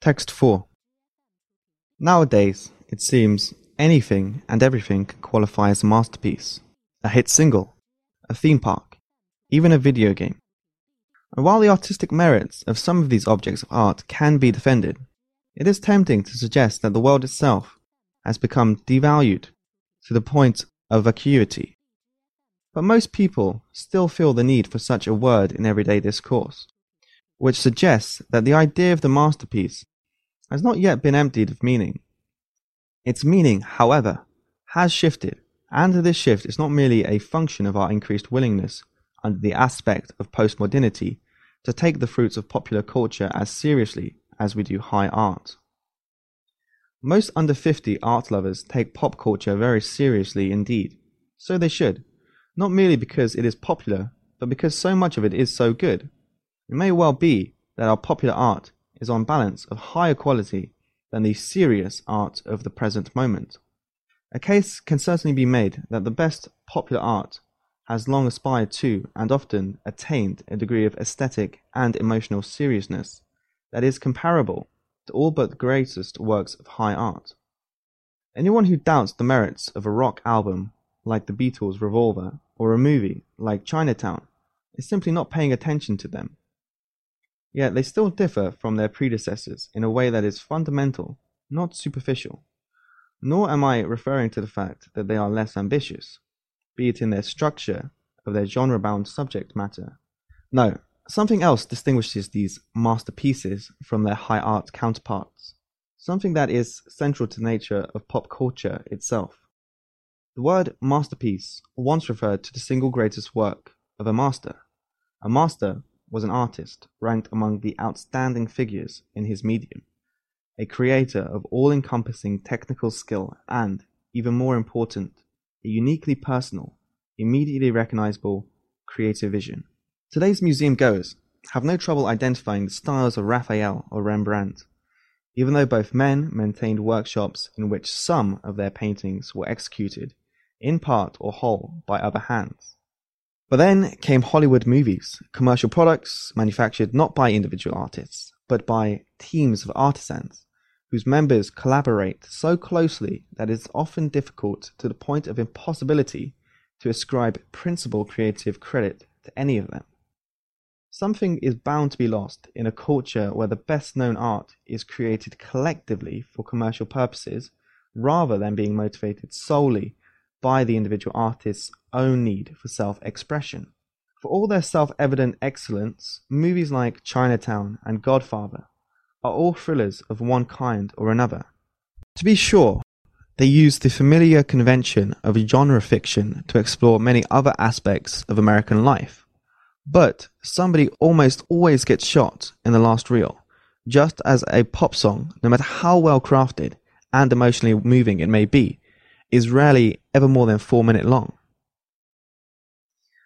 Text 4 Nowadays, it seems, anything and everything can qualify as a masterpiece, a hit single, a theme park, even a video game. And while the artistic merits of some of these objects of art can be defended, it is tempting to suggest that the world itself has become devalued to the point of vacuity. But most people still feel the need for such a word in everyday discourse, which suggests that the idea of the masterpiece has not yet been emptied of meaning. Its meaning, however, has shifted, and this shift is not merely a function of our increased willingness under the aspect of postmodernity to take the fruits of popular culture as seriously as we do high art. Most under 50 art lovers take pop culture very seriously indeed. So they should. Not merely because it is popular, but because so much of it is so good. It may well be that our popular art is on balance of higher quality than the serious art of the present moment. A case can certainly be made that the best popular art has long aspired to and often attained a degree of aesthetic and emotional seriousness that is comparable to all but the greatest works of high art. Anyone who doubts the merits of a rock album like the Beatles' Revolver or a movie like Chinatown is simply not paying attention to them. Yet they still differ from their predecessors in a way that is fundamental, not superficial. Nor am I referring to the fact that they are less ambitious, be it in their structure of their genre bound subject matter. No, something else distinguishes these masterpieces from their high art counterparts, something that is central to the nature of pop culture itself. The word masterpiece once referred to the single greatest work of a master. A master was an artist ranked among the outstanding figures in his medium, a creator of all encompassing technical skill and, even more important, a uniquely personal, immediately recognizable creative vision. Today's museum goers have no trouble identifying the styles of Raphael or Rembrandt, even though both men maintained workshops in which some of their paintings were executed, in part or whole, by other hands. But then came Hollywood movies, commercial products manufactured not by individual artists, but by teams of artisans, whose members collaborate so closely that it is often difficult to the point of impossibility to ascribe principal creative credit to any of them. Something is bound to be lost in a culture where the best known art is created collectively for commercial purposes rather than being motivated solely by the individual artist's own need for self expression. For all their self evident excellence, movies like Chinatown and Godfather are all thrillers of one kind or another. To be sure, they use the familiar convention of genre fiction to explore many other aspects of American life. But somebody almost always gets shot in the last reel, just as a pop song, no matter how well crafted and emotionally moving it may be, is rarely ever more than four minutes long.